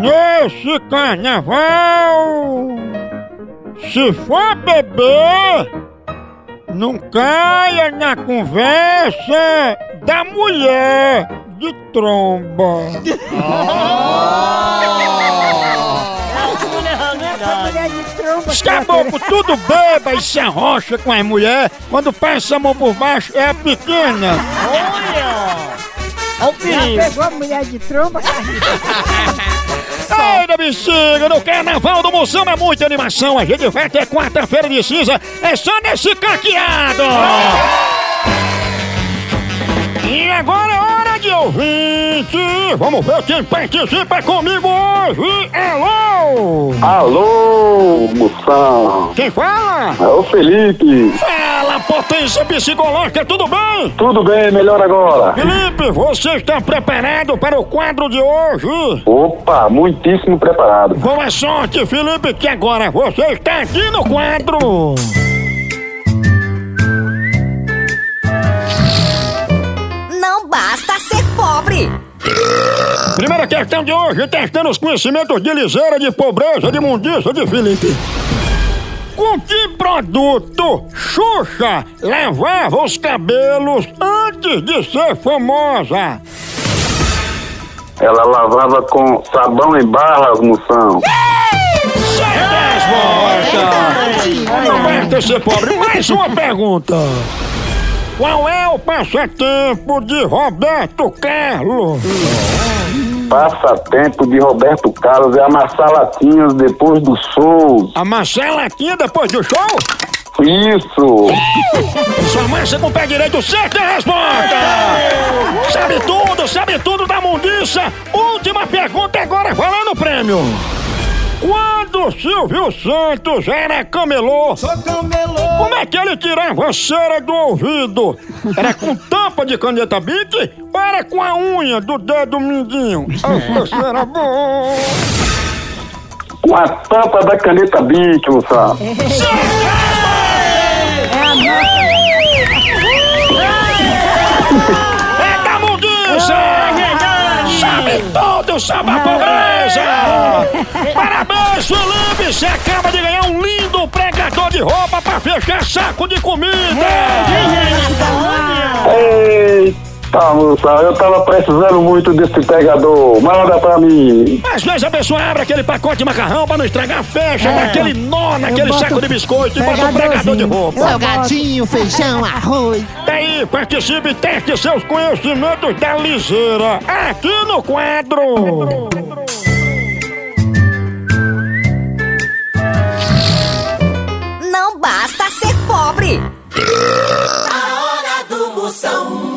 de carnaval, se for beber, não caia na conversa da mulher de tromba. Mulher de tromba. Os caboclos tudo beba e se arrocha com as mulheres. Quando passa a mão por baixo, é a pequena. Olha o Já perigo. pegou a mulher de tromba, Ai, da bexiga, no carnaval do Moção é muita animação. A gente vai até quarta-feira de cinza. É só nesse caqueado. E agora é hora de ouvinte. Vamos ver quem participa comigo hoje. Alô? Alô, moção. Quem fala? É o Felipe. Potência psicológica, tudo bem? Tudo bem, melhor agora. Felipe, você está preparado para o quadro de hoje? Opa, muitíssimo preparado. Boa sorte, Felipe, que agora você está aqui no quadro. Não basta ser pobre. Primeira questão de hoje, testando os conhecimentos de liseira, de pobreza, de mundiça de Felipe. Com que produto Xuxa lavava os cabelos antes de ser famosa? Ela lavava com sabão em barras, moção. Não basta ser pobre. Mais uma pergunta. Qual é o passatempo de Roberto Carlos? Passatempo de Roberto Carlos é amassar latinhas depois do show. Amassar latinha depois do show? Isso. Sua massa com o pé direito, certa resposta! Sabe tudo, sabe tudo da mundiça! Última pergunta agora, valendo o prêmio! Quando Silvio Santos era camelô, como é que ele tirava a cera do ouvido? Era com tampa de caneta Bic ou era com a unha do dedo mindinho? Essa cera boa! Com a tampa da caneta Bic, moção. Sabe tudo sobre a pobreza! Parabéns, Felipe! Você acaba de ganhar um lindo pregador de roupa pra fechar saco de comida! Eita, moção, eu tava precisando muito desse pegador. Manda pra mim. Às vezes a pessoa abre aquele pacote de macarrão pra não estragar, fecha, É. dá aquele nó naquele saco de biscoito e bota um pregador de roupa. Salgadinho, feijão, arroz. Daí, participe e teste seus conhecimentos da liseira aqui no quadro! Não basta ser pobre. A hora do Moção.